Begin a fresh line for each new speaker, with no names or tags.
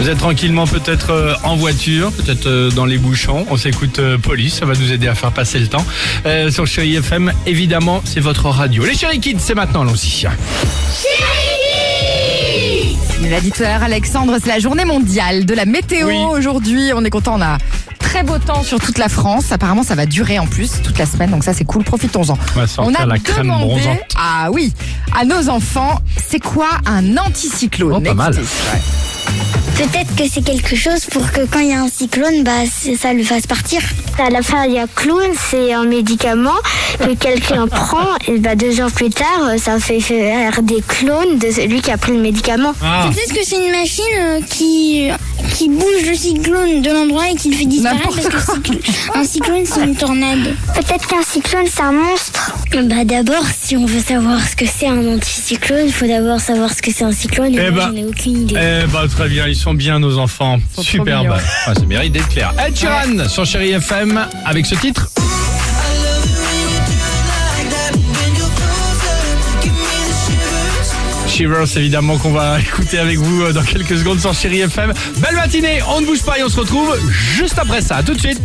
Vous êtes tranquillement peut-être euh, en voiture, peut-être euh, dans les bouchons. On s'écoute euh, Police, ça va nous aider à faire passer le temps. Euh, sur Chéri FM, évidemment, c'est votre radio. Les Chéri Kids, c'est maintenant, allons-y.
Il l'a dit tout à l'heure, Alexandre, c'est la journée mondiale de la météo.
Oui.
Aujourd'hui, on est content, on a très beau temps sur toute la France. Apparemment, ça va durer en plus toute la semaine, donc ça c'est cool, profitons-en.
On
a
la crème
demandé,
bronzante.
ah oui, à nos enfants, c'est quoi un anticyclone?
Oh, pas mal.
Écoutez.
Peut-être que c'est quelque chose pour que quand il y a un cyclone, bah, c'est- ça le fasse partir. À la fin, il y a clown, c'est un médicament que quelqu'un prend et bah, deux ans plus tard, ça fait faire des clones de celui qui a pris le médicament.
Ah,
Peut-être que c'est une machine euh, qui, qui bouge le cyclone de l'endroit et qui le fait disparaître parce que un cyclone c'est une tornade.
Peut-être qu'un cyclone, c'est un monstre. Bah d'abord, si on veut savoir ce que c'est un anticyclone, il faut d'abord savoir ce que c'est un cyclone. Et
Eh ben,
j'en ai aucune idée.
eh ben, très bien, ils sont bien nos enfants. Superbe. Enfin, ça mérite d'être clair. Ed Sheeran sur Chéri FM avec ce titre. Évidemment, qu'on va écouter avec vous euh, dans quelques secondes sur Chéri FM. Belle matinée, on ne bouge pas et on se retrouve juste après ça. À tout de suite.